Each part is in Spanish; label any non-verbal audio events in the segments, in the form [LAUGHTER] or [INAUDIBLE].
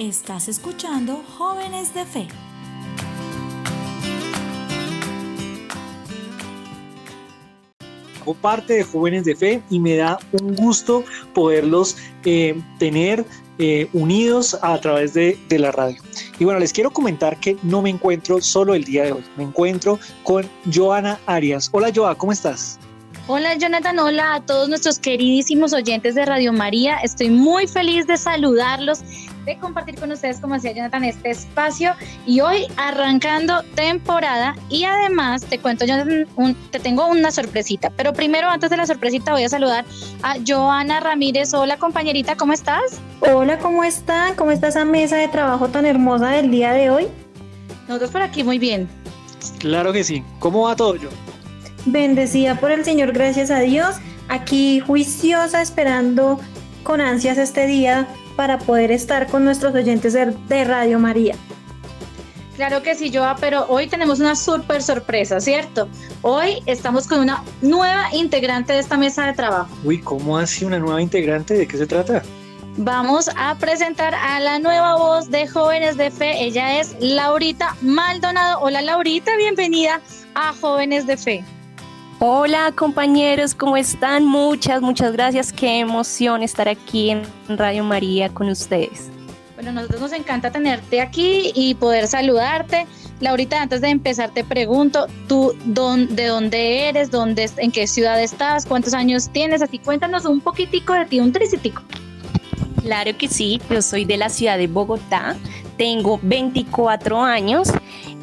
Estás escuchando Jóvenes de Fe. Hago parte de Jóvenes de Fe y me da un gusto poderlos eh, tener eh, unidos a través de, de, la radio. Y bueno, les quiero comentar que no me encuentro solo el día de hoy, me encuentro con Joana Arias. Hola Joa, ¿cómo estás? Hola Jonathan, hola a todos nuestros queridísimos oyentes de Radio María. Estoy muy feliz de saludarlos, de compartir con ustedes, como decía Jonathan, este espacio. Y hoy arrancando temporada y además te cuento, Jonathan, te tengo una sorpresita. Pero primero, antes de la sorpresita, voy a saludar a Joana Ramírez. Hola compañerita, ¿cómo estás? Hola, ¿cómo están? ¿Cómo está esa mesa de trabajo tan hermosa del día de hoy? Nosotros por aquí muy bien. Claro que sí. ¿Cómo va todo, yo? Bendecida por el Señor, gracias a Dios. Aquí juiciosa, esperando con ansias este día para poder estar con nuestros oyentes de, Radio María. Claro que sí, Joa, pero hoy tenemos una súper sorpresa, ¿cierto? Hoy estamos con una nueva integrante de esta mesa de trabajo. Uy, ¿cómo así una nueva integrante? ¿De qué se trata? Vamos a presentar a la nueva voz de Jóvenes de Fe. Ella es Laurita Maldonado. Hola Laurita, bienvenida a Jóvenes de Fe. Hola compañeros, ¿cómo están? Muchas, muchas gracias. Qué emoción estar aquí en Radio María con ustedes. Bueno, nosotros nos encanta tenerte aquí y poder saludarte. Laurita, antes de empezar te pregunto, ¿tú de dónde eres? Dónde, ¿En qué ciudad estás? ¿Cuántos años tienes? Así cuéntanos un poquitico de ti, un tricitico. Claro que sí, yo soy de la ciudad de Bogotá, tengo 24 años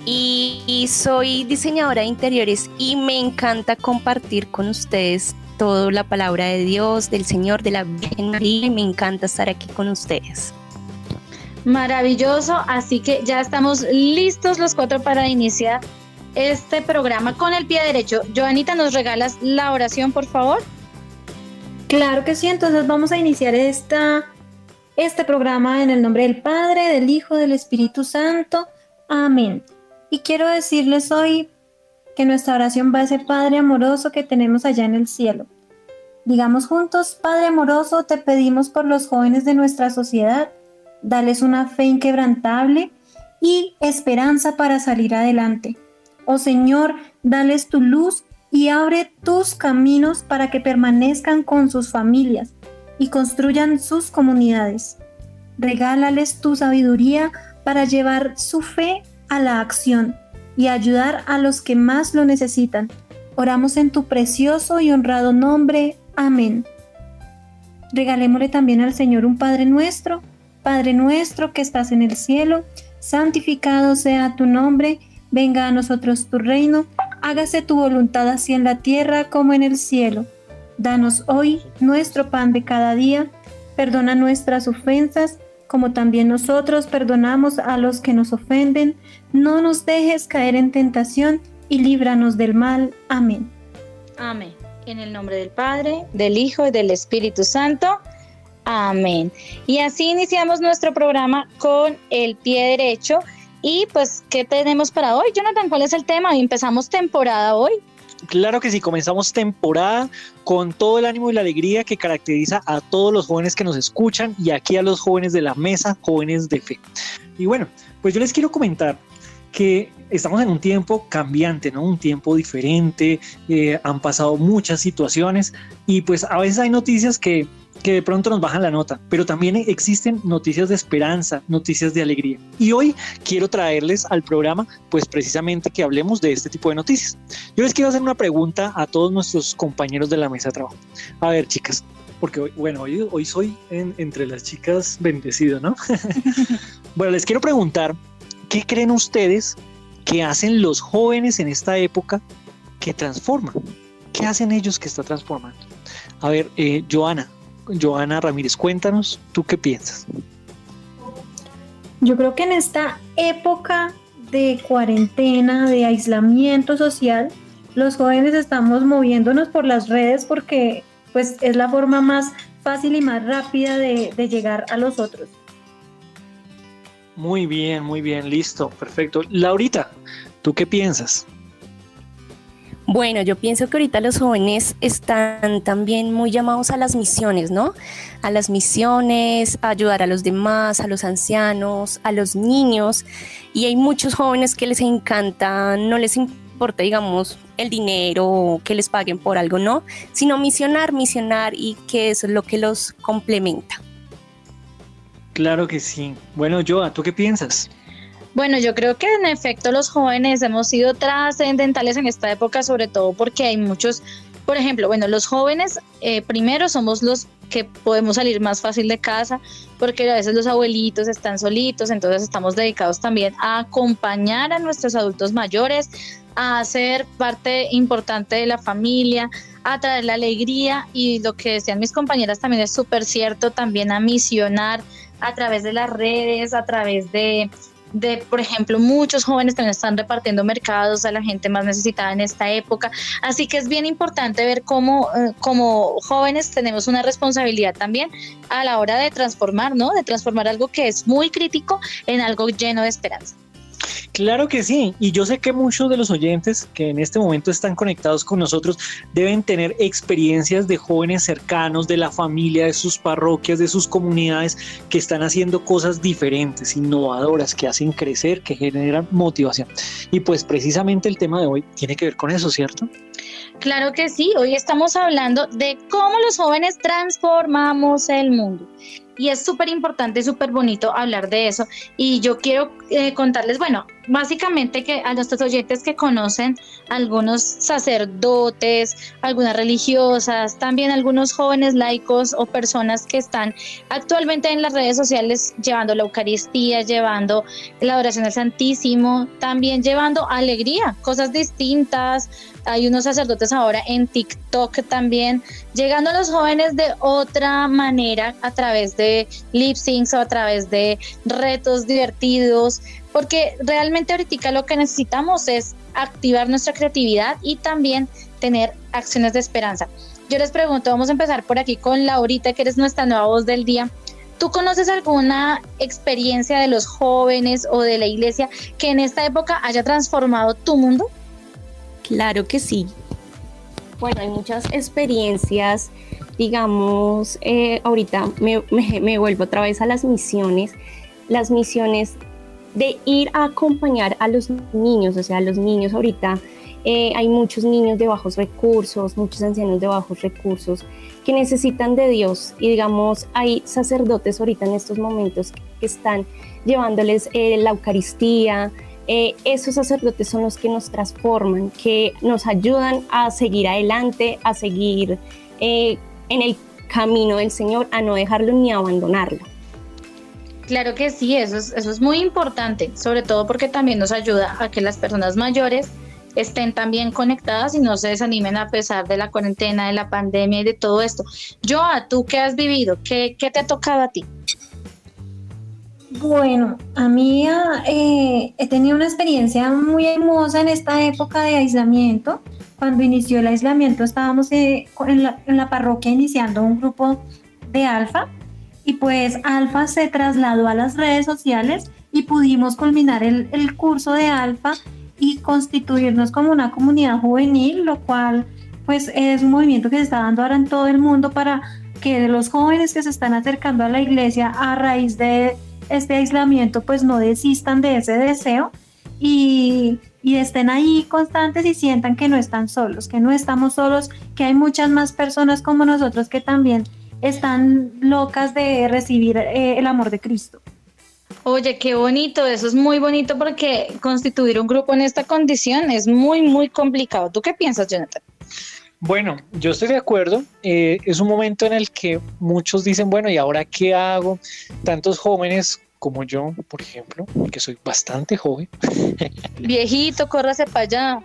y, soy diseñadora de interiores y me encanta compartir con ustedes toda la palabra de Dios, del Señor, de la Virgen María y me encanta estar aquí con ustedes. Maravilloso, así que ya estamos listos los cuatro para iniciar este programa con el pie derecho. Joanita, ¿nos regalas la oración, por favor? Claro que sí, entonces vamos a iniciar esta, este programa en el nombre del Padre, del Hijo, del Espíritu Santo. Amén. Y quiero decirles hoy que nuestra oración va a ese Padre amoroso que tenemos allá en el cielo. Digamos juntos, Padre amoroso, te pedimos por los jóvenes de nuestra sociedad, dales una fe inquebrantable y esperanza para salir adelante. Oh Señor, dales tu luz y abre tus caminos para que permanezcan con sus familias y construyan sus comunidades. Regálales tu sabiduría para llevar su fe a la acción y ayudar a los que más lo necesitan. Oramos en tu precioso y honrado nombre. Amén. Regalémosle también al Señor un Padre nuestro. Padre nuestro que estás en el cielo, santificado sea tu nombre, venga a nosotros tu reino, hágase tu voluntad así en la tierra como en el cielo. Danos hoy nuestro pan de cada día, perdona nuestras ofensas, como también nosotros perdonamos a los que nos ofenden. No nos dejes caer en tentación y líbranos del mal. Amén. Amén. En el nombre del Padre, del Hijo y del Espíritu Santo. Amén. Y así iniciamos nuestro programa con el pie derecho. Y pues, ¿qué tenemos para hoy? Jonathan, ¿cuál es el tema? Empezamos temporada hoy. Claro que sí, comenzamos temporada con todo el ánimo y la alegría que caracteriza a todos los jóvenes que nos escuchan y aquí a los jóvenes de la mesa, jóvenes de fe. Y bueno, pues yo les quiero comentar que estamos en un tiempo cambiante, ¿no? Un tiempo diferente, eh, han pasado muchas situaciones y pues a veces hay noticias que que de pronto nos bajan la nota, pero también existen noticias de esperanza, noticias de alegría. Y hoy quiero traerles al programa, pues precisamente que hablemos de este tipo de noticias. Yo les quiero hacer una pregunta a todos nuestros compañeros de la mesa de trabajo. A ver, chicas, porque hoy, bueno, hoy, hoy soy entre las chicas bendecido, ¿no? [LAUGHS] bueno, les quiero preguntar, ¿qué creen ustedes que hacen los jóvenes en esta época que transforman? ¿Qué hacen ellos que está transformando? A ver, eh, Joana, Joana Ramírez, cuéntanos, ¿tú qué piensas? Yo creo que en esta época de cuarentena, de aislamiento social, los jóvenes estamos moviéndonos por las redes porque pues es la forma más fácil y más rápida de, de llegar a los otros. Muy bien, muy bien, listo, perfecto. Laurita, ¿tú qué piensas? Bueno, yo pienso que ahorita los jóvenes están también muy llamados a las misiones, ¿no? A las misiones, a ayudar a los demás, a los ancianos, a los niños. Y hay muchos jóvenes que les encanta, no les importa, digamos, el dinero, que les paguen por algo, no, sino misionar, misionar y que eso es lo que los complementa. Claro que sí. Bueno, Joa, ¿tú qué piensas? Bueno, yo creo que en efecto los jóvenes hemos sido trascendentales en esta época, sobre todo porque hay muchos, por ejemplo, bueno, los jóvenes eh, primero somos los que podemos salir más fácil de casa, porque a veces los abuelitos están solitos, entonces estamos dedicados también a acompañar a nuestros adultos mayores, a ser parte importante de la familia, a traer la alegría y lo que decían mis compañeras también es súper cierto, también a misionar a través de las redes, a través de de, por ejemplo, muchos jóvenes también están repartiendo mercados a la gente más necesitada en esta época. Así que es bien importante ver cómo eh, como jóvenes tenemos una responsabilidad también a la hora de transformar, ¿no? De transformar algo que es muy crítico en algo lleno de esperanza. Claro que sí, y yo sé que muchos de los oyentes que en este momento están conectados con nosotros deben tener experiencias de jóvenes cercanos, de la familia, de sus parroquias, de sus comunidades, que están haciendo cosas diferentes, innovadoras, que hacen crecer, que generan motivación. Y pues precisamente el tema de hoy tiene que ver con eso, ¿cierto? Claro que sí, hoy estamos hablando de cómo los jóvenes transformamos el mundo y es súper importante, súper bonito hablar de eso. Y yo quiero eh, contarles, bueno, básicamente que a nuestros oyentes que conocen algunos sacerdotes, algunas religiosas, también algunos jóvenes laicos o personas que están actualmente en las redes sociales llevando la Eucaristía, llevando la oración al Santísimo, también llevando alegría, cosas distintas. Hay unos sacerdotes ahora en TikTok también, llegando a los jóvenes de otra manera a través de lip syncs o a través de retos divertidos, porque realmente ahorita lo que necesitamos es activar nuestra creatividad y también tener acciones de esperanza. Yo les pregunto, vamos a empezar por aquí con Laurita, que eres nuestra nueva voz del día. ¿Tú conoces alguna experiencia de los jóvenes o de la iglesia que en esta época haya transformado tu mundo? Claro que sí. Bueno, hay muchas experiencias, digamos, eh, ahorita me, vuelvo otra vez a las misiones. Las misiones de ir a acompañar a los niños, o sea, los niños ahorita eh, hay muchos niños de bajos recursos, muchos ancianos de bajos recursos que necesitan de Dios y digamos hay sacerdotes ahorita en estos momentos que están llevándoles eh, la Eucaristía. Eh, esos sacerdotes son los que nos transforman, que nos ayudan a seguir adelante, a seguir en el camino del Señor, a no dejarlo ni abandonarlo. Claro que sí, eso es, eso es muy importante, sobre todo porque también nos ayuda a que las personas mayores estén también conectadas y no se desanimen a pesar de la cuarentena, de la pandemia y de todo esto. Joa, ¿tú qué has vivido? ¿Qué, qué te ha tocado a ti? Bueno, a mí ah, eh, he tenido una experiencia muy hermosa en esta época de aislamiento. Cuando inició el aislamiento estábamos eh, en, la, parroquia iniciando un grupo de alfa y pues Alfa se trasladó a las redes sociales y pudimos culminar el, curso de Alfa y constituirnos como una comunidad juvenil, lo cual pues es un movimiento que se está dando ahora en todo el mundo para que los jóvenes que se están acercando a la iglesia a raíz de este aislamiento pues no desistan de ese deseo y, y, estén ahí constantes y sientan que no están solos, que no estamos solos, que hay muchas más personas como nosotros que también están locas de recibir eh, el amor de Cristo. Oye, qué bonito, eso es muy bonito porque constituir un grupo en esta condición es muy, muy complicado. ¿Tú qué piensas, Jonathan? Bueno, yo estoy de acuerdo. Eh, es un momento en el que muchos dicen, bueno, ¿y ahora qué hago? Tantos jóvenes como yo, por ejemplo, que soy bastante joven. [LAUGHS] Viejito, córrase para allá.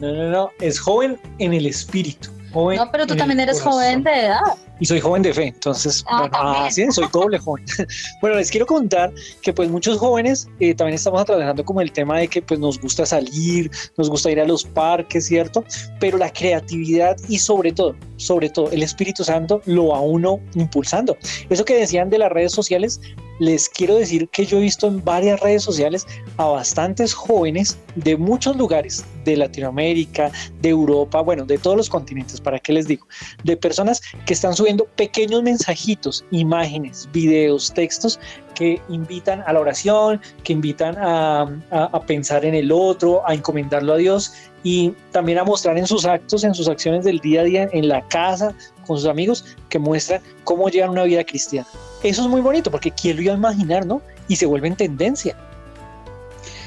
no, no, no, es joven en el espíritu. No, pero tú también eres joven de edad. Y soy joven de fe, entonces, ah, bueno, así soy doble joven. [LAUGHS] bueno, les quiero contar que pues muchos jóvenes eh, también estamos atravesando como el tema de que pues nos gusta salir, nos gusta ir a los parques, ¿cierto? Pero la creatividad y sobre todo, sobre todo el Espíritu Santo lo va uno impulsando. Eso que decían de las redes sociales, les quiero decir que yo he visto en varias redes sociales a bastantes jóvenes de muchos lugares, de Latinoamérica, de Europa, bueno, de todos los continentes, ¿para qué les digo? De personas que están subiendo pequeños mensajitos, imágenes, videos, textos que invitan a la oración, que invitan a, a, pensar en el otro, a encomendarlo a Dios y también a mostrar en sus actos, en sus acciones del día a día, en la casa, con sus amigos, que muestran cómo llevan una vida cristiana. Eso es muy bonito porque quién lo iba a imaginar, ¿no? Y se vuelve en tendencia.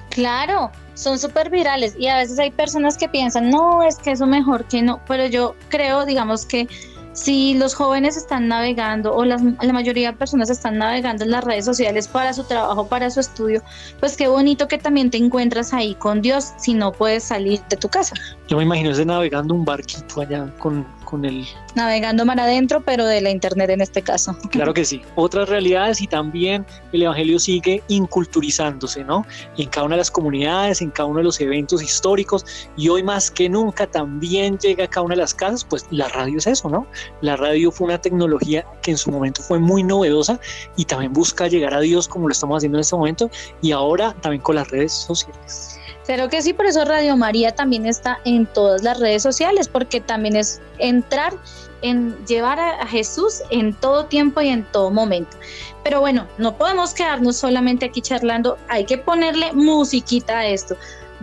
Claro, son súper virales y a veces hay personas que piensan, no, es que eso mejor que no, pero yo creo, digamos que si los jóvenes están navegando o la mayoría de personas están navegando en las redes sociales para su trabajo, para su estudio, pues qué bonito que también te encuentras ahí con Dios si no puedes salir de tu casa. Yo me imagino ese navegando un barquito allá con, con el... Navegando mar adentro, pero de la internet en este caso. [LAUGHS] Claro que sí. Otras realidades y también el Evangelio sigue inculturizándose, ¿no? En cada una de las comunidades, en cada uno de los eventos históricos y hoy más que nunca también llega a cada una de las casas, pues la radio es eso, ¿no? La radio fue una tecnología que en su momento fue muy novedosa y también busca llegar a Dios como lo estamos haciendo en este momento y ahora también con las redes sociales. Claro que sí, por eso Radio María también está en todas las redes sociales, porque también es entrar en llevar a Jesús en todo tiempo y en todo momento. Pero bueno, no podemos quedarnos solamente aquí charlando, hay que ponerle musiquita a esto.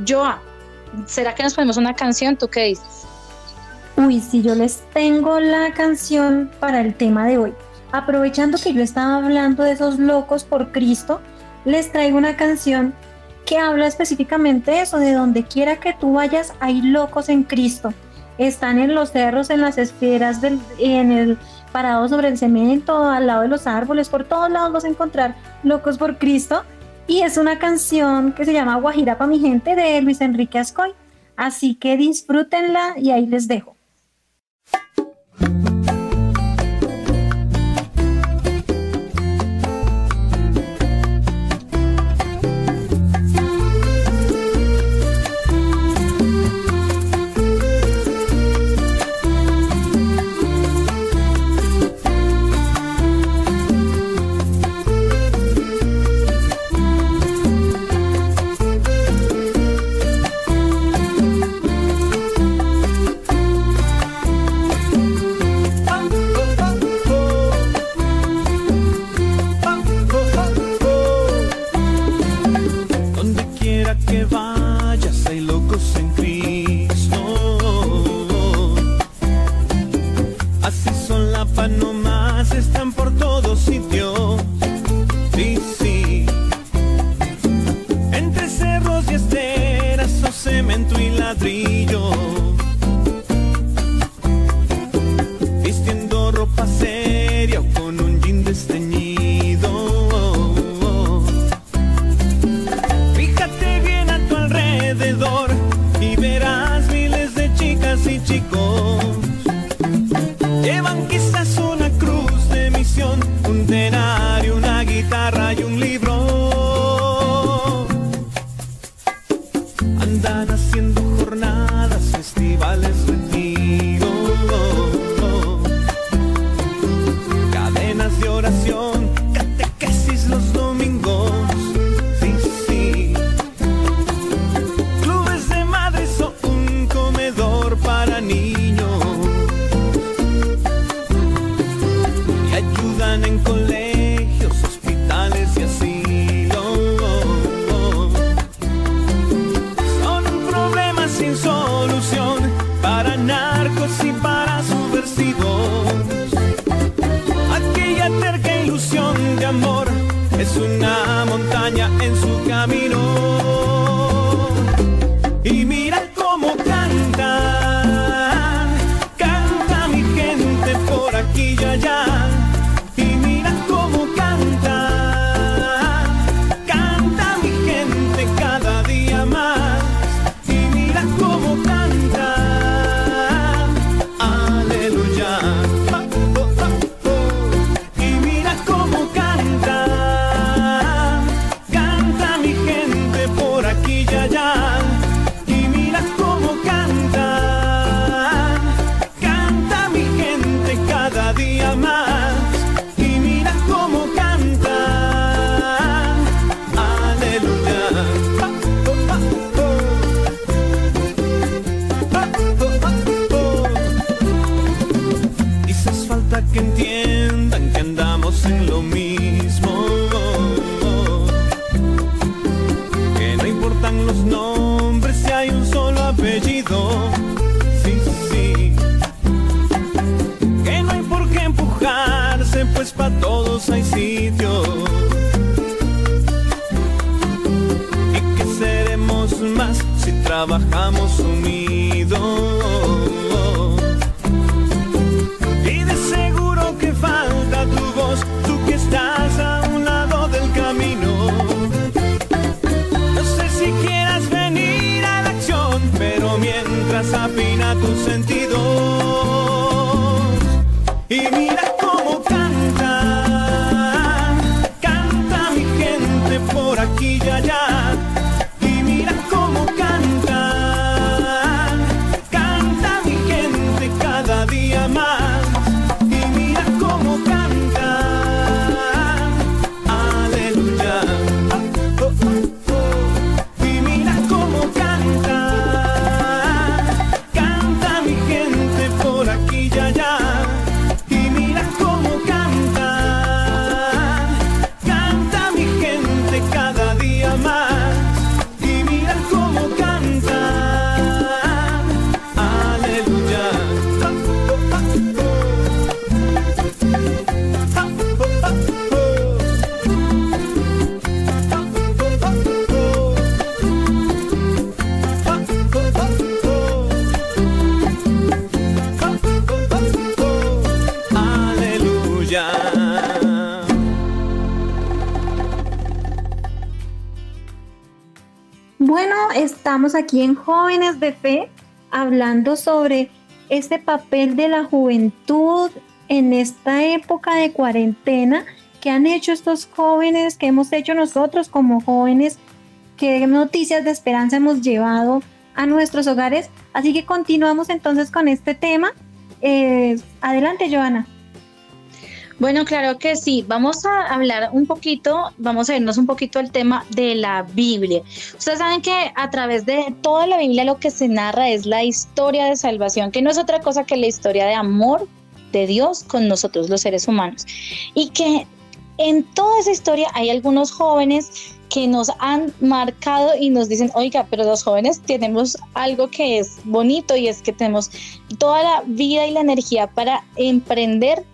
Joa, ¿será que nos ponemos una canción? ¿Tú qué dices? Uy, si yo les tengo la canción para el tema de hoy. Aprovechando que yo estaba hablando de esos locos por Cristo, les traigo una canción que habla específicamente de eso, de donde quiera que tú vayas, hay locos en Cristo. Están en los cerros, en las esferas, del, en el parado sobre el cemento, al lado de los árboles, por todos lados vas a encontrar locos por Cristo. Y es una canción que se llama Guajira para mi gente de Luis Enrique Ascoy. Así que disfrútenla y ahí les dejo. Aquí en Jóvenes de Fe hablando sobre este papel de la juventud en esta época de cuarentena que han hecho estos jóvenes, que hemos hecho nosotros como jóvenes, qué noticias de esperanza hemos llevado a nuestros hogares. Así que continuamos entonces con este tema. Eh, adelante, Joana. Bueno, claro que sí. Vamos a hablar un poquito, vamos a irnos un poquito al tema de la Biblia. Ustedes saben que a través de toda la Biblia lo que se narra es la historia de salvación, que no es otra cosa que la historia de amor de Dios con nosotros los seres humanos. Y que en toda esa historia hay algunos jóvenes que nos han marcado y nos dicen, oiga, pero los jóvenes tenemos algo que es bonito y es que tenemos toda la vida y la energía para emprender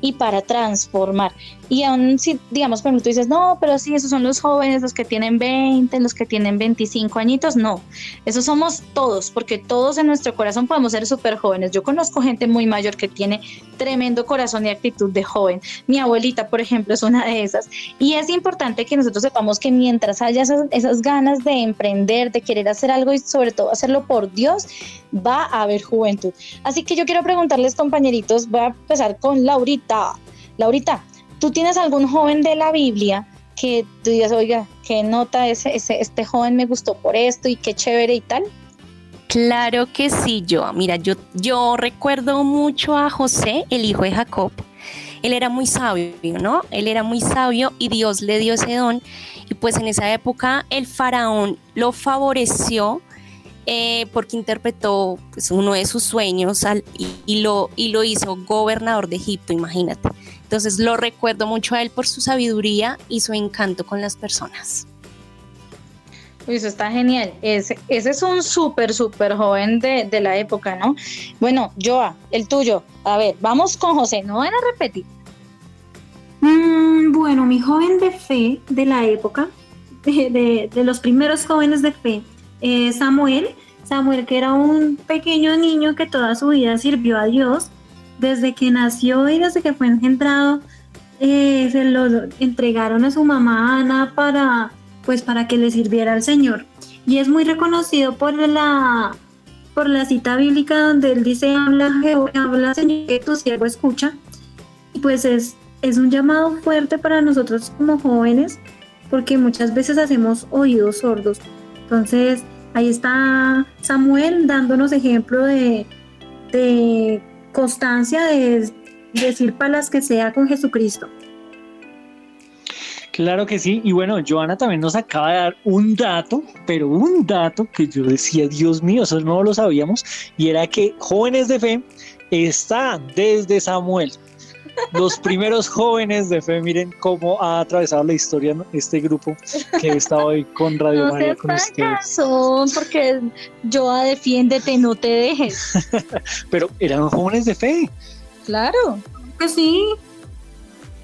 y para transformar. Y aún si, digamos, por ejemplo, tú dices, no, pero sí, esos son los jóvenes, los que tienen 20, los que tienen 25 añitos, no, esos somos todos, porque todos en nuestro corazón podemos ser súper jóvenes. Yo conozco gente muy mayor que tiene tremendo corazón y actitud de joven. Mi abuelita, por ejemplo, es una de esas. Y es importante que nosotros sepamos que mientras haya esas, esas ganas de emprender, de querer hacer algo y sobre todo hacerlo por Dios, va a haber juventud. Así que yo quiero preguntarles, compañeritos, voy a empezar con Laurita. Laurita, ¿tú tienes algún joven de la Biblia que tú digas, oiga, qué nota ese, ese, este joven me gustó por esto y qué chévere y tal? Claro que sí, yo. Mira, yo, yo recuerdo mucho a José, el hijo de Jacob. Él era muy sabio, ¿no? Él era muy sabio y Dios le dio ese don. Y pues en esa época el faraón lo favoreció eh, porque interpretó pues, uno de sus sueños al- y, y lo, y lo hizo gobernador de Egipto, imagínate. Entonces lo recuerdo mucho a él por su sabiduría y su encanto con las personas. Eso está genial. Ese, ese es un súper, súper joven de, de la época, ¿no? Bueno, Joa, el tuyo. A ver, vamos con José, no van a repetir. Mm, bueno, mi joven de fe de la época, de, de- de los primeros jóvenes de fe, eh, Samuel. Samuel, que era un pequeño niño que toda su vida sirvió a Dios, desde que nació y desde que fue engendrado, eh, se lo entregaron a su mamá Ana para, pues, para que le sirviera al Señor. Y es muy reconocido por la, por la cita bíblica donde él dice, habla Jehová, habla Señor, que tu siervo escucha. Y pues es, es un llamado fuerte para nosotros como jóvenes, porque muchas veces hacemos oídos sordos. Entonces, ahí está Samuel dándonos ejemplo de, de constancia, de decir para las que sea con Jesucristo. Claro que sí, y bueno, Joana también nos acaba de dar un dato, pero un dato que yo decía, Dios mío, eso no lo sabíamos, y era que Jóvenes de Fe está desde Samuel. Los primeros jóvenes de fe, miren cómo ha atravesado la historia este grupo que está hoy con [LAUGHS] Radio No María con ustedes. payaso, porque Joa, defiéndete, no te dejes. [LAUGHS] Pero eran jóvenes de fe. Claro. Que sí,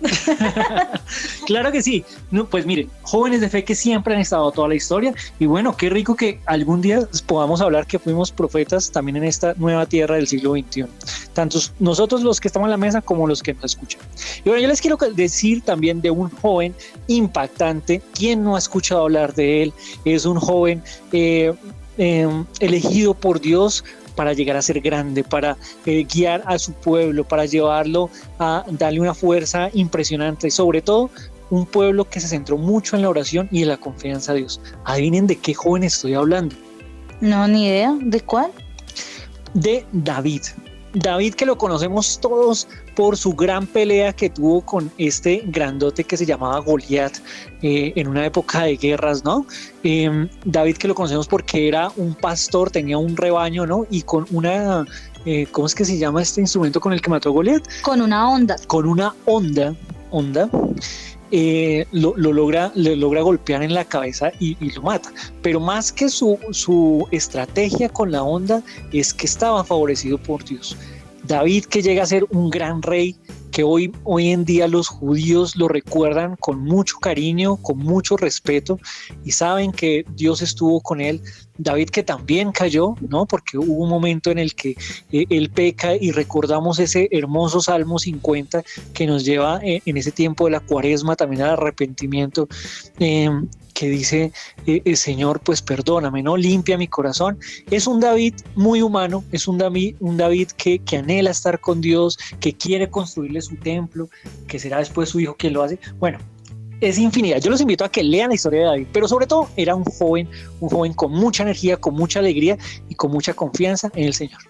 [LAUGHS] claro que sí. No, pues mire, jóvenes de fe que siempre han estado toda la historia y bueno, qué rico que algún día podamos hablar que fuimos profetas también en esta nueva tierra del siglo XXI. Tanto nosotros los que estamos en la mesa como los que nos escuchan. Y bueno, yo les quiero decir también de un joven impactante. ¿Quién no ha escuchado hablar de él? Es un joven eh, eh, elegido por Dios para llegar a ser grande, para eh, guiar a su pueblo, para llevarlo a darle una fuerza impresionante y sobre todo un pueblo que se centró mucho en la oración y en la confianza a Dios. Adivinen de qué joven estoy hablando. No, ni idea. ¿De cuál? De David. David que lo conocemos todos por su gran pelea que tuvo con este grandote que se llamaba Goliat eh, en una época de guerras, ¿no? Em, David que lo conocemos porque era un pastor, tenía un rebaño, ¿no? Y con una, eh, ¿cómo es que se llama este instrumento con el que mató a Goliat? Con una onda. Con una onda, onda. Eh, lo, logra, le logra golpear en la cabeza y, y, lo mata. Pero más que su, su estrategia con la onda es que estaba favorecido por Dios. David que llega a ser un gran rey, que hoy, hoy en día los judíos lo recuerdan con mucho cariño, con mucho respeto y saben que Dios estuvo con él. David que también cayó, ¿no? Porque hubo un momento en el que eh, él peca y recordamos ese hermoso Salmo 50 que nos lleva eh, en ese tiempo de la cuaresma también al arrepentimiento. Eh, que dice, eh, el Señor, pues perdóname, ¿no? Limpia mi corazón. Es un David muy humano, es un David, un David que, que anhela estar con Dios, que quiere construirle su templo, que será después su hijo quien lo hace. Bueno, es infinidad. Yo los invito a que lean la historia de David, pero sobre todo era un joven, un joven con mucha energía, con mucha alegría y con mucha confianza en el Señor.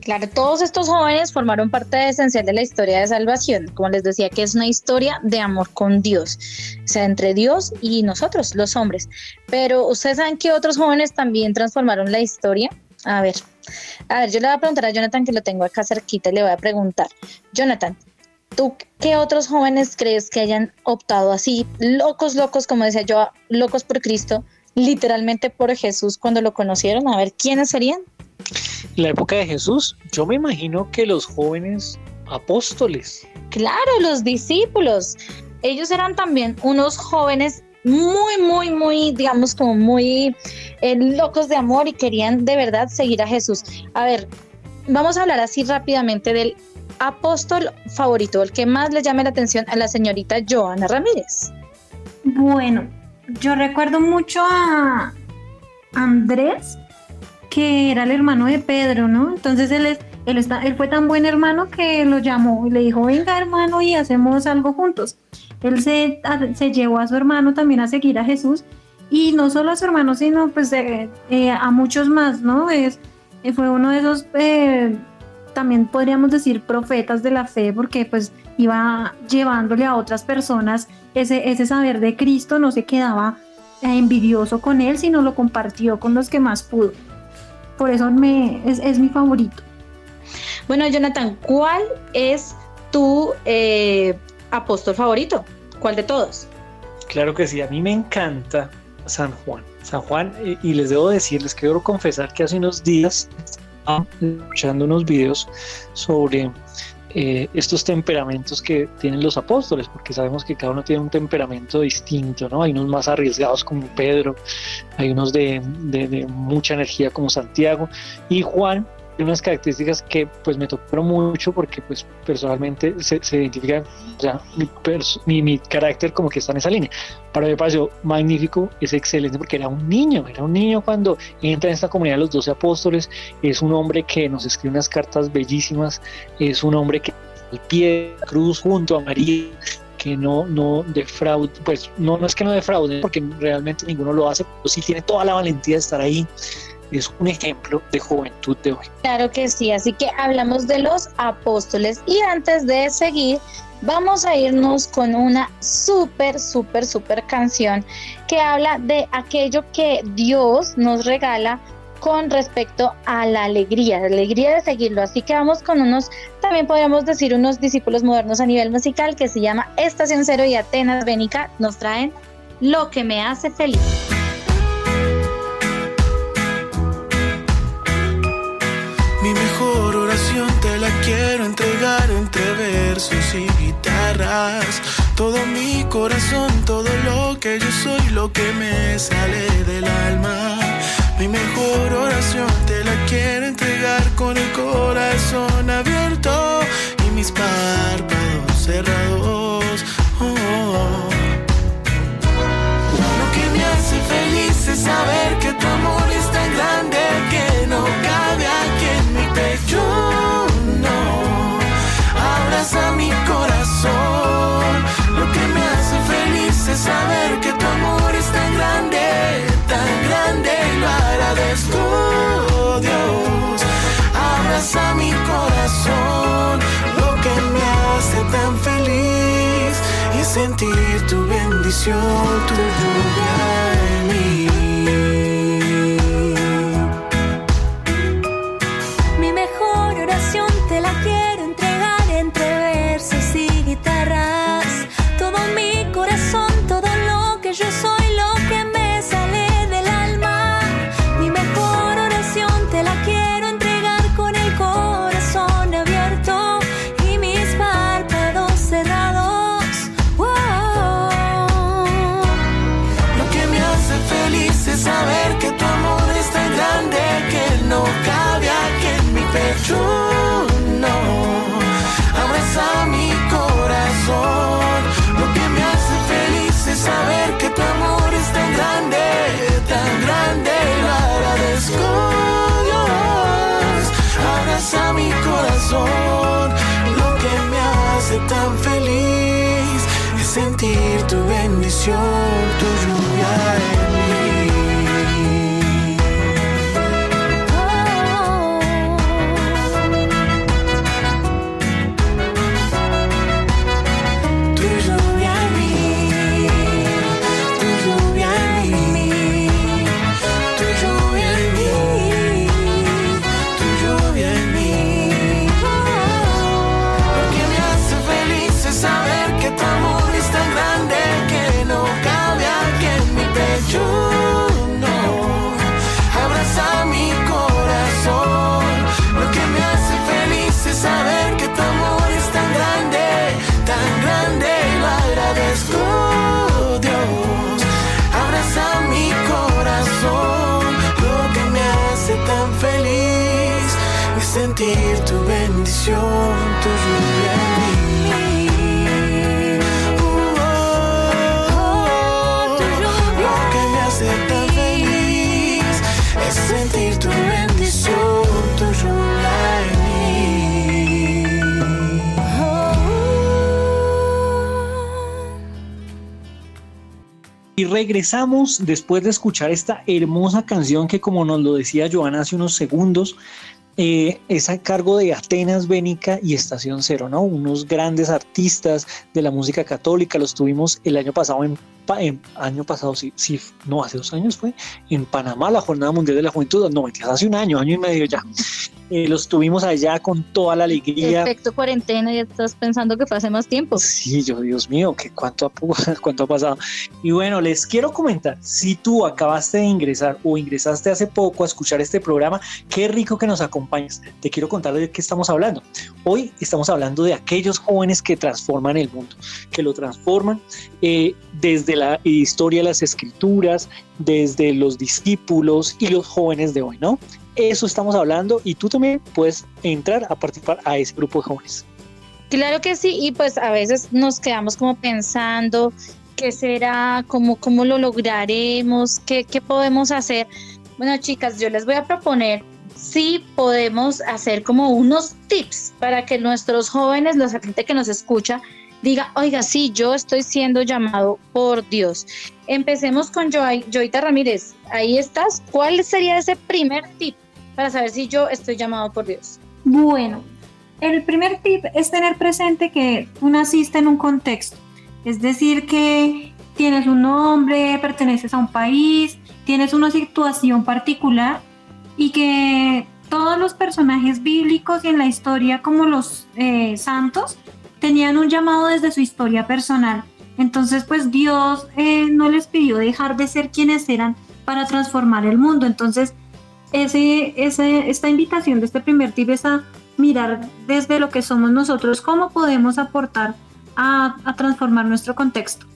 Claro, todos estos jóvenes formaron parte esencial de la historia de salvación, como les decía, que es una historia de amor con Dios, o sea, entre Dios y nosotros, los hombres. Pero ustedes saben que otros jóvenes también transformaron la historia. A ver, a ver, yo le voy a preguntar a Jonathan, que lo tengo acá cerquita, y le voy a preguntar, Jonathan, ¿tú qué otros jóvenes crees que hayan optado así, locos, locos, como decía yo, locos por Cristo, literalmente por Jesús cuando lo conocieron? A ver, ¿quiénes serían? En la época de Jesús, yo me imagino que los jóvenes apóstoles. Claro, los discípulos. Ellos eran también unos jóvenes muy, muy, muy, digamos, como muy eh, locos de amor y querían de verdad seguir a Jesús. A ver, vamos a hablar así rápidamente del apóstol favorito, el que más le llame la atención a la señorita Joana Ramírez. Bueno, yo recuerdo mucho a Andrés, que era el hermano de Pedro, ¿no? Entonces él, es, él, está, él fue tan buen hermano que lo llamó y le dijo, venga hermano y hacemos algo juntos. Él se, se llevó a su hermano también a seguir a Jesús y no solo a su hermano, sino pues eh, eh, a muchos más, ¿no? Es, eh, fue uno de esos, también podríamos decir, profetas de la fe, porque pues iba llevándole a otras personas ese, ese saber de Cristo, no se quedaba envidioso con él, sino lo compartió con los que más pudo por eso me, es, es mi favorito. Bueno, Jonathan, ¿cuál es tu eh, apóstol favorito? ¿Cuál de todos? Claro que sí, a mí me encanta San Juan. San Juan, y, y les debo decir, les quiero confesar que hace unos días estaba escuchando unos videos sobre eh, estos temperamentos que tienen los apóstoles, porque sabemos que cada uno tiene un temperamento distinto, ¿no? Hay unos más arriesgados como Pedro, hay unos de, de, mucha energía como Santiago, y Juan unas características que pues me tocaron mucho porque pues personalmente se, se identifican, o sea, mi, mi, carácter como que está en esa línea. Para mí me pareció magnífico, es excelente porque era un niño, era un niño cuando entra en esta comunidad de los doce apóstoles, es un hombre que nos escribe unas cartas bellísimas, es un hombre que al pie de la cruz junto a María, que no, no defraude, pues no, no es que no defraude, porque realmente ninguno lo hace, pero sí tiene toda la valentía de estar ahí es un ejemplo de juventud de hoy. Claro que sí, así que hablamos de los apóstoles y antes de seguir vamos a irnos con una súper, súper, súper canción que habla de aquello que Dios nos regala con respecto a la alegría, la alegría de seguirlo. Así que vamos con unos, también podríamos decir, unos discípulos modernos a nivel musical que se llama Estación Cero y Atenas Bénica nos traen Lo que me hace feliz. Mi mejor oración te la quiero entregar entre versos y guitarra. corazón todo lo que yo soy, lo que me sale del alma. Mi mejor oración te la quiero entregar con el corazón abierto y mis párpados cerrados. Oh. Lo que me hace feliz es saber que tu amor tu bendición, tu lluvia sentir tu bendición, tu lluvia en sentir tu bendición. Y regresamos después de escuchar esta hermosa canción que como nos lo decía Joana hace unos segundos, eh, es a cargo de Atenas Bénica y Estación Cero, ¿no? Unos grandes artistas de la música católica, los tuvimos el año pasado en, en- año pasado, sí, sí, no, hace dos años fue, en Panamá, la Jornada Mundial de la Juventud, no, mentiras, hace un año, año y medio ya. Eh, los tuvimos allá con toda la alegría. Efecto cuarentena, ya estás pensando que fue hace más tiempo. Sí, yo, Dios mío, que cuánto ha, [LAUGHS] cuánto ha pasado. Y bueno, les quiero comentar, si tú acabaste de ingresar o ingresaste hace poco a escuchar este programa, qué rico que nos acompañes. Te quiero contar de qué estamos hablando. Hoy estamos hablando de aquellos jóvenes que transforman el mundo, que lo transforman eh, desde la historia de las escrituras, desde los discípulos y los jóvenes de hoy, ¿no? Eso estamos hablando y tú también puedes entrar a participar a ese grupo de jóvenes. Claro que sí, y pues a veces nos quedamos como pensando qué será, cómo, cómo lo lograremos, qué, qué podemos hacer. Bueno, chicas, yo les voy a proponer si podemos hacer como unos tips para que nuestros jóvenes, la gente que nos escucha, diga, oiga, sí, yo estoy siendo llamado por Dios. Empecemos con Joy, Joyita Ramírez. Ahí estás. ¿Cuál sería ese primer tip para saber si yo estoy llamado por Dios? Bueno, el primer tip es tener presente que tú naciste en un contexto, es decir, que tienes un nombre, perteneces a un país, tienes una situación particular y que todos los personajes bíblicos y en la historia como los eh, santos tenían un llamado desde su historia personal. Entonces, pues Dios eh, no les pidió dejar de ser quienes eran para transformar el mundo. Entonces, ese, ese, esta invitación de este primer tip es a mirar desde lo que somos nosotros, cómo podemos aportar a, a transformar nuestro contexto.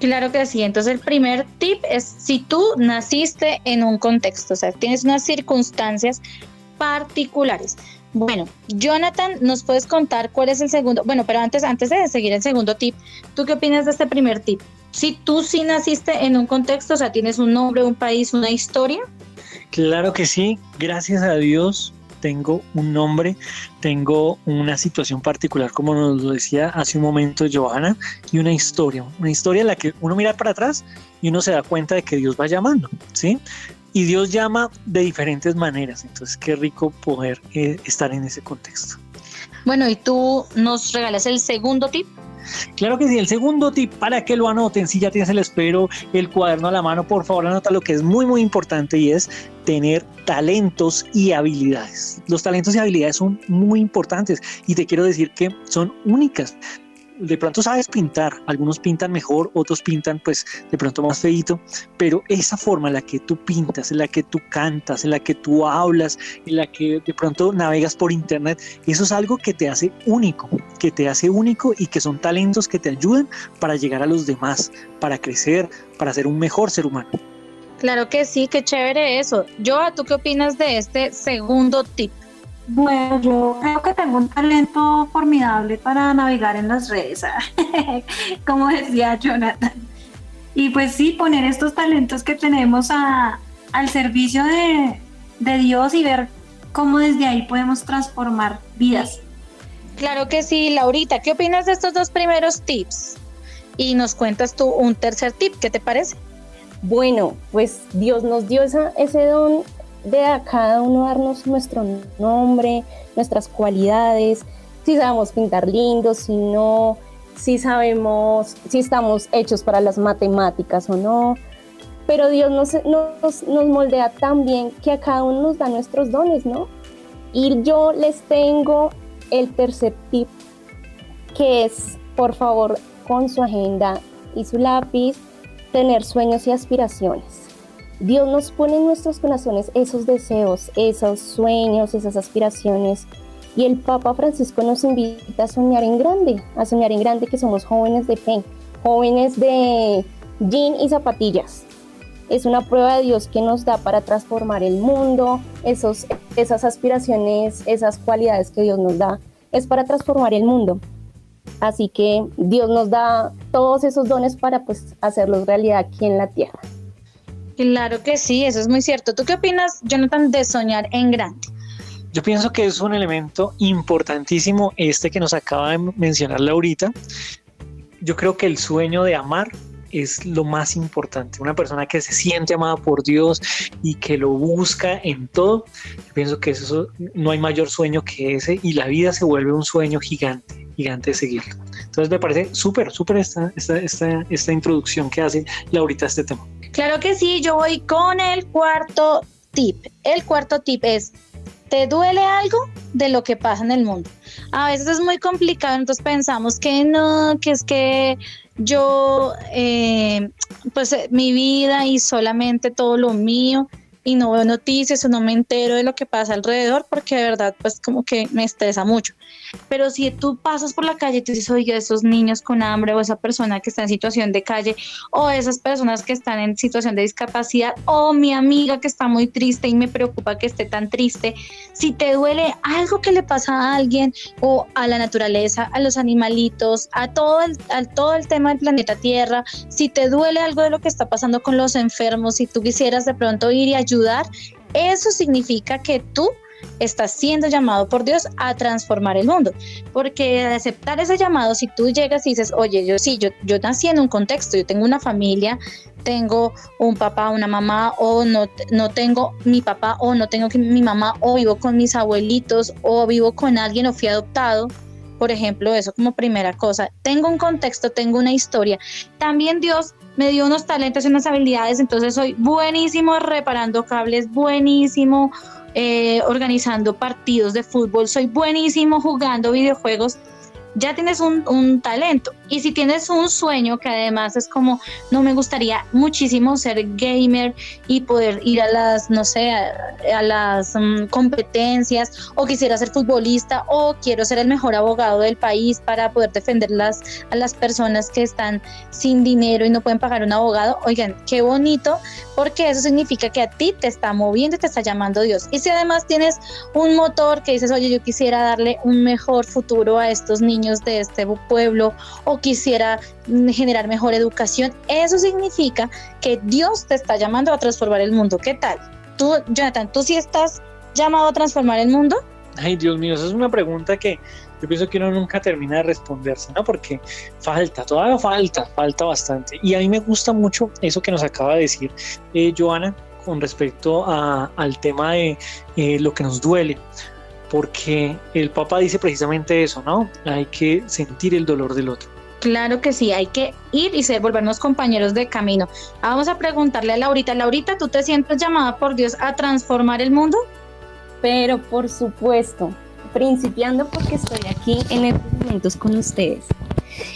Claro que sí. Entonces el primer tip es si tú naciste en un contexto, o sea, tienes unas circunstancias particulares. Bueno, Jonathan, ¿nos puedes contar cuál es el segundo? Bueno, pero antes, antes de seguir el segundo tip, ¿tú qué opinas de este primer tip? Si tú sí naciste en un contexto, o sea, tienes un nombre, un país, una historia. Claro que sí, gracias a Dios tengo un nombre, tengo una situación particular, como nos lo decía hace un momento Johanna, y una historia, una historia en la que uno mira para atrás y uno se da cuenta de que Dios va llamando, ¿sí? Y Dios llama de diferentes maneras, entonces qué rico poder eh, estar en ese contexto. Bueno, y tú nos regalas el segundo tip. Claro que sí, el segundo tip para que lo anoten, si ya tienes el espero, el cuaderno a la mano, por favor anota lo que es muy muy importante y es tener talentos y habilidades. Los talentos y habilidades son muy importantes y te quiero decir que son únicas. De pronto sabes pintar, algunos pintan mejor, otros pintan pues de pronto más feito, pero esa forma en la que tú pintas, en la que tú cantas, en la que tú hablas, en la que de pronto navegas por internet, eso es algo que te hace único, que te hace único y que son talentos que te ayudan para llegar a los demás, para crecer, para ser un mejor ser humano. Claro que sí, qué chévere eso. Joa, ¿tú qué opinas de este segundo tip? Bueno, yo creo que tengo un talento formidable para navegar en las redes, [LAUGHS] como decía Jonathan. Y pues sí, poner estos talentos que tenemos a- al servicio de, de Dios y ver cómo desde ahí podemos transformar vidas. Claro que sí, Laurita, ¿qué opinas de estos dos primeros tips? Y nos cuentas tú un tercer tip, ¿qué te parece? Bueno, pues Dios nos dio esa- ese don de a cada uno darnos nuestro nombre, nuestras cualidades, si sabemos pintar lindo, si no, si sabemos, si estamos hechos para las matemáticas o no. Pero Dios nos, nos, nos moldea tan bien que a cada uno nos da nuestros dones, ¿no? Y yo les tengo el tercer tip, que es, por favor, con su agenda y su lápiz, tener sueños y aspiraciones. Dios nos pone en nuestros corazones esos deseos, esos sueños, esas aspiraciones. Y el Papa Francisco nos invita a soñar en grande, a soñar en grande que somos jóvenes de fe, jóvenes de jean y zapatillas. Es una prueba de Dios que nos da para transformar el mundo, esos, esas aspiraciones, esas cualidades que Dios nos da, es para transformar el mundo. Así que Dios nos da todos esos dones para pues hacerlos realidad aquí en la tierra. Claro que sí, eso es muy cierto. ¿Tú qué opinas, Jonathan, de soñar en grande? Yo pienso que es un elemento importantísimo este que nos acaba de mencionar Laurita. Yo creo que el sueño de amar es lo más importante. Una persona que se siente amada por Dios y que lo busca en todo. Yo pienso que eso no hay mayor sueño que ese y la vida se vuelve un sueño gigante, gigante de seguirlo. Entonces me parece súper, súper esta, esta, esta, esta introducción que hace Laurita a este tema. Claro que sí, yo voy con el cuarto tip. El cuarto tip es, ¿te duele algo de lo que pasa en el mundo? A veces es muy complicado, entonces pensamos que no, que es que yo, eh, pues eh, mi vida y solamente todo lo mío y no veo noticias o no me entero de lo que pasa alrededor porque de verdad pues como que me estresa mucho. Pero si tú pasas por la calle y tú dices, oye, esos niños con hambre o esa persona que está en situación de calle o esas personas que están en situación de discapacidad o mi amiga que está muy triste y me preocupa que esté tan triste, si te duele algo que le pasa a alguien o a la naturaleza, a los animalitos, a todo el, a todo el tema del planeta Tierra, si te duele algo de lo que está pasando con los enfermos, si tú quisieras de pronto ir y ayudar, eso significa que tú estás siendo llamado por Dios a transformar el mundo. Porque al aceptar ese llamado, si tú llegas y dices, oye, yo sí, yo, yo nací en un contexto, yo tengo una familia, tengo un papá, una mamá, o no, no tengo mi papá, o no tengo mi mamá, o vivo con mis abuelitos, o vivo con alguien, o fui adoptado. Por ejemplo, eso como primera cosa. Tengo un contexto, tengo una historia. También Dios me dio unos talentos y unas habilidades, entonces soy buenísimo reparando cables, buenísimo eh, organizando partidos de fútbol, soy buenísimo jugando videojuegos. Ya tienes un, un talento. Y si tienes un sueño que además es como, no me gustaría muchísimo ser gamer y poder ir a las, no sé, a, las mm, competencias, o quisiera ser futbolista, o quiero ser el mejor abogado del país para poder defender las, a las personas que están sin dinero y no pueden pagar un abogado. Oigan, qué bonito, porque eso significa que a ti te está moviendo y te está llamando Dios. Y si además tienes un motor que dices, oye, yo quisiera darle un mejor futuro a estos niños de este pueblo o quisiera mm, generar mejor educación, eso significa que Dios te está llamando a transformar el mundo. ¿Qué tal? Tú, Jonathan, ¿tú sí estás llamado a transformar el mundo? Ay, Dios mío, esa es una pregunta que yo pienso que uno nunca termina de responderse, ¿no? Porque falta, todavía falta, falta bastante. Y a mí me gusta mucho eso que nos acaba de decir eh, Joana con respecto a- al tema de eh, lo que nos duele. Porque el Papa dice precisamente eso, ¿no? Hay que sentir el dolor del otro. Claro que sí, hay que ir y ser, volvernos compañeros de camino. Ah, Vamos a preguntarle a Laurita. Laurita, ¿tú te sientes llamada por Dios a transformar el mundo? Pero por supuesto, principiando porque estoy aquí en estos momentos con ustedes.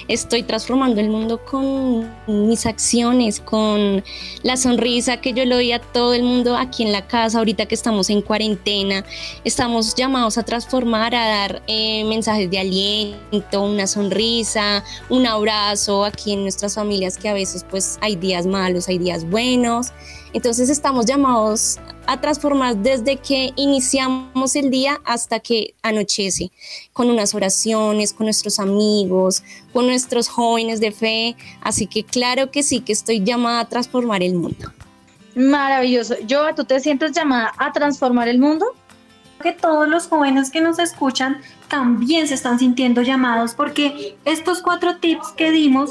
Estoy transformando el mundo con mis acciones, con la sonrisa que yo le doy a todo el mundo aquí en la casa, ahorita que estamos en cuarentena. Estamos llamados a transformar, a dar eh, mensajes de aliento, una sonrisa, un abrazo aquí en nuestras familias que a veces pues hay días malos, hay días buenos. Entonces estamos llamados a transformar desde que iniciamos el día hasta que anochece, con unas oraciones, con nuestros amigos, con nuestros jóvenes de fe. Así que claro que sí, que estoy llamada a transformar el mundo. Maravilloso. Yo, ¿tú te sientes llamada a transformar el mundo? que todos los jóvenes que nos escuchan también se están sintiendo llamados porque estos cuatro tips que dimos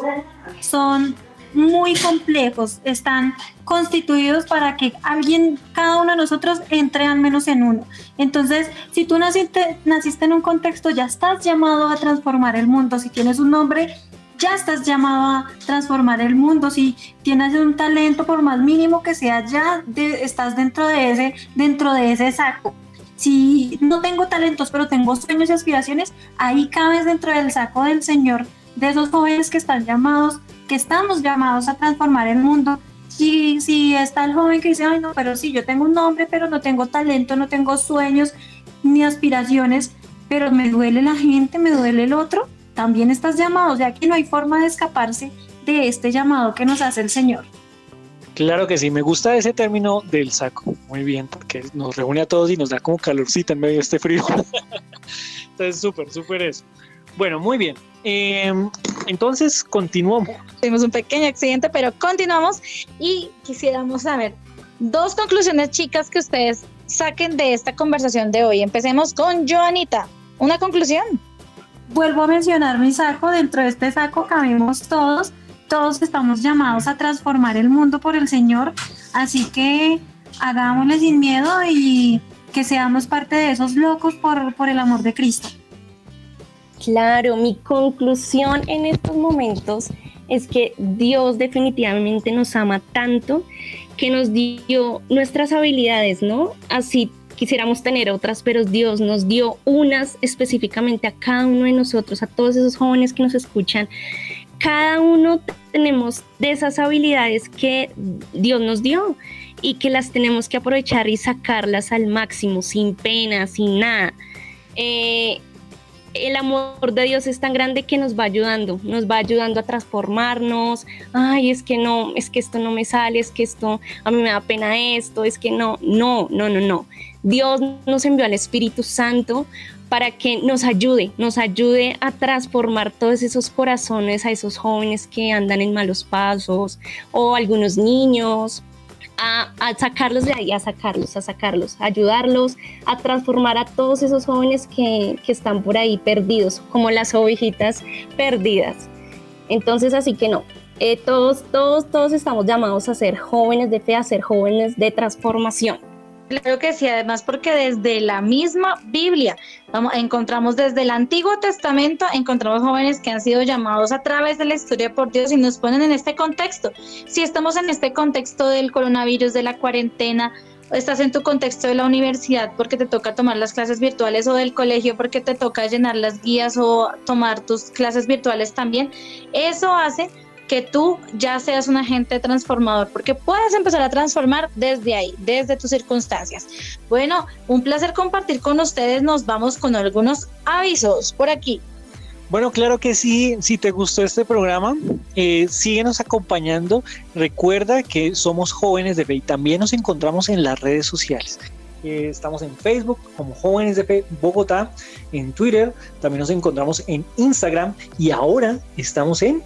son muy complejos, están constituidos para que alguien, cada uno de nosotros entre al menos en uno. Entonces, si tú naciste, naciste en un contexto, ya estás llamado a transformar el mundo. Si tienes un nombre, ya estás llamado a transformar el mundo. Si tienes un talento, por más mínimo que sea, ya de- estás dentro de ese, dentro de ese saco. Si no tengo talentos, pero tengo sueños y aspiraciones, ahí cabes dentro del saco del Señor, de esos jóvenes que están llamados, que estamos llamados a transformar el mundo. Si, si está el joven que dice, ay no, pero sí, yo tengo un nombre, pero no tengo talento, no tengo sueños ni aspiraciones, pero me duele la gente, me duele el otro, también estás llamado, o sea que no hay forma de escaparse de este llamado que nos hace el Señor. Claro que sí, me gusta ese término del saco. Muy bien, porque nos reúne a todos y nos da como calorcita en medio de este frío. [LAUGHS] Entonces, súper, súper eso. Bueno, muy bien. Eh, entonces, continuamos. Tuvimos un pequeño accidente, pero continuamos y quisiéramos saber dos conclusiones chicas que ustedes saquen de esta conversación de hoy. Empecemos con Joanita. ¿Una conclusión? Vuelvo a mencionar mi saco, dentro de este saco cabemos todos, todos estamos llamados a transformar el mundo por el Señor, así que hagámosle sin miedo y que seamos parte de esos locos por, por el amor de Cristo. Claro, mi conclusión en estos momentos es que Dios definitivamente nos ama tanto que nos dio nuestras habilidades, ¿no? Así quisiéramos tener otras, pero Dios nos dio unas específicamente a cada uno de nosotros, a todos esos jóvenes que nos escuchan. Cada uno tenemos de esas habilidades que Dios nos dio y que las tenemos que aprovechar y sacarlas al máximo, sin pena, sin nada. Eh, el amor de Dios es tan grande que nos va ayudando, nos va ayudando a transformarnos. Ay, es que no, es que esto no me sale, es que esto, a mí me da pena esto, es que no, no, no, no, no. Dios nos envió al Espíritu Santo para que nos ayude, nos ayude a transformar todos esos corazones a esos jóvenes que andan en malos pasos o algunos niños, a, sacarlos de ahí, a sacarlos, a sacarlos, a ayudarlos, a transformar a todos esos jóvenes que, que están por ahí perdidos, como las ovejitas perdidas. Entonces, así que no, eh, todos, todos, todos estamos llamados a ser jóvenes de fe, a ser jóvenes de transformación. Claro que sí, además porque desde la misma Biblia encontramos desde el Antiguo Testamento, encontramos jóvenes que han sido llamados a través de la historia por Dios y nos ponen en este contexto. Si estamos en este contexto del coronavirus, de la cuarentena, estás en tu contexto de la universidad porque te toca tomar las clases virtuales o del colegio porque te toca llenar las guías o tomar tus clases virtuales también, eso hace que tú ya seas un agente transformador, porque puedes empezar a transformar desde ahí, desde tus circunstancias. Bueno, un placer compartir con ustedes. Nos vamos con algunos avisos por aquí. Bueno, claro que sí. Si te gustó este programa, eh, síguenos acompañando. Recuerda que somos jóvenes de fe y también nos encontramos en las redes sociales. Eh, estamos en Facebook como Jóvenes de Fe Bogotá, en Twitter, también nos encontramos en Instagram y ahora estamos en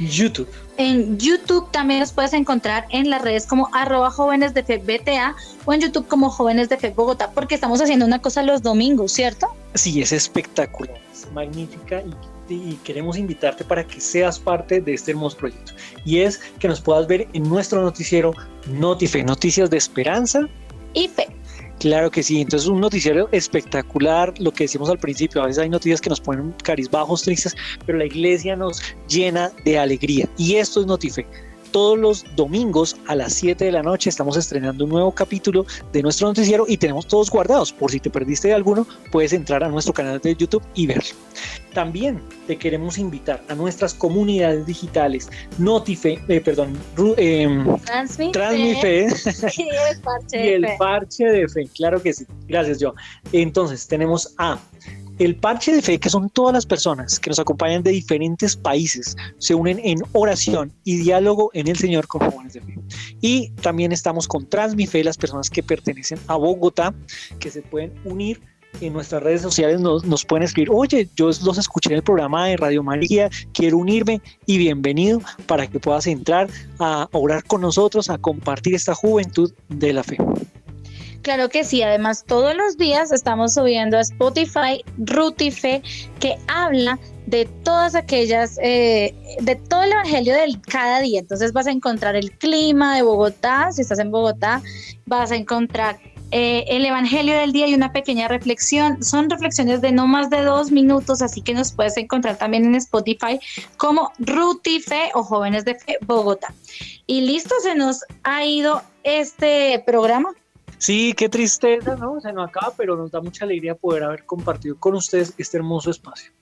YouTube. En YouTube también nos puedes encontrar en las redes como arroba jóvenes de fe BTA o en YouTube como jóvenes de fe Bogotá, porque estamos haciendo una cosa los domingos, ¿cierto? Sí, es espectacular, es magnífica y, y queremos invitarte para que seas parte de este hermoso proyecto. Y es que nos puedas ver en nuestro noticiero Notife, Noticias de Esperanza. Y fe. Claro que sí, entonces un noticiero espectacular, lo que decimos al principio, a veces hay noticias que nos ponen carizbajos, tristes, pero la iglesia nos llena de alegría y esto es Notife. Todos los domingos a las 7 de la noche estamos estrenando un nuevo capítulo de nuestro noticiero y tenemos todos guardados. Por si te perdiste alguno, puedes entrar a nuestro canal de YouTube y verlo. También te queremos invitar a nuestras comunidades digitales, Notife, eh, perdón, Ru- em, Transmi. Transmife [LAUGHS] Y el parche y de el fe. parche de fe, claro que sí. Gracias, yo. Entonces, tenemos a el parche de fe, que son todas las personas que nos acompañan de diferentes países, se unen en oración y diálogo en el Señor con jóvenes de fe. Y también estamos con Transmife, las personas que pertenecen a Bogotá, que se pueden unir en nuestras redes sociales nos, pueden escribir, oye, yo los escuché en el programa de Radio María, quiero unirme y bienvenido para que puedas entrar a orar con nosotros, a compartir esta juventud de la fe. Claro que sí, además todos los días estamos subiendo a Spotify Rutife que habla de todas aquellas, eh, de todo el evangelio del cada día. Entonces vas a encontrar el clima de Bogotá, si estás en Bogotá, vas a encontrar eh, el evangelio del día y una pequeña reflexión. Son reflexiones de no más de dos minutos, así que nos puedes encontrar también en Spotify como Rutife o Jóvenes de Fe Bogotá. Y listo, se nos ha ido este programa. Sí, qué tristeza, ¿no? Se nos acaba, pero nos da mucha alegría poder haber compartido con ustedes este hermoso espacio.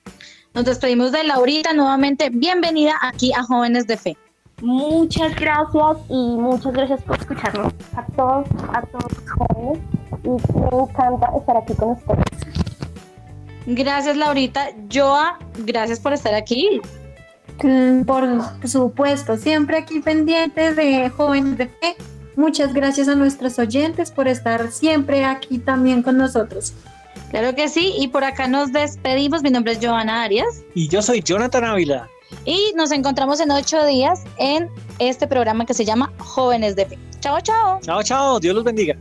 Nos despedimos de Laurita nuevamente. Bienvenida aquí a Jóvenes de Fe. Muchas gracias y muchas gracias por escucharnos a todos, a todos los jóvenes. Y me encanta estar aquí con ustedes. Gracias, Laurita. Joa, gracias por estar aquí. Por supuesto, siempre aquí pendientes de jóvenes de fe. Muchas gracias a nuestros oyentes por estar siempre aquí también con nosotros. Claro que sí. Y por acá nos despedimos. Mi nombre es Joana Arias. Y yo soy Jonathan Ávila. Y nos encontramos en ocho días en este programa que se llama Jóvenes de Fe. Chao, chao. Chao, chao, Dios los bendiga.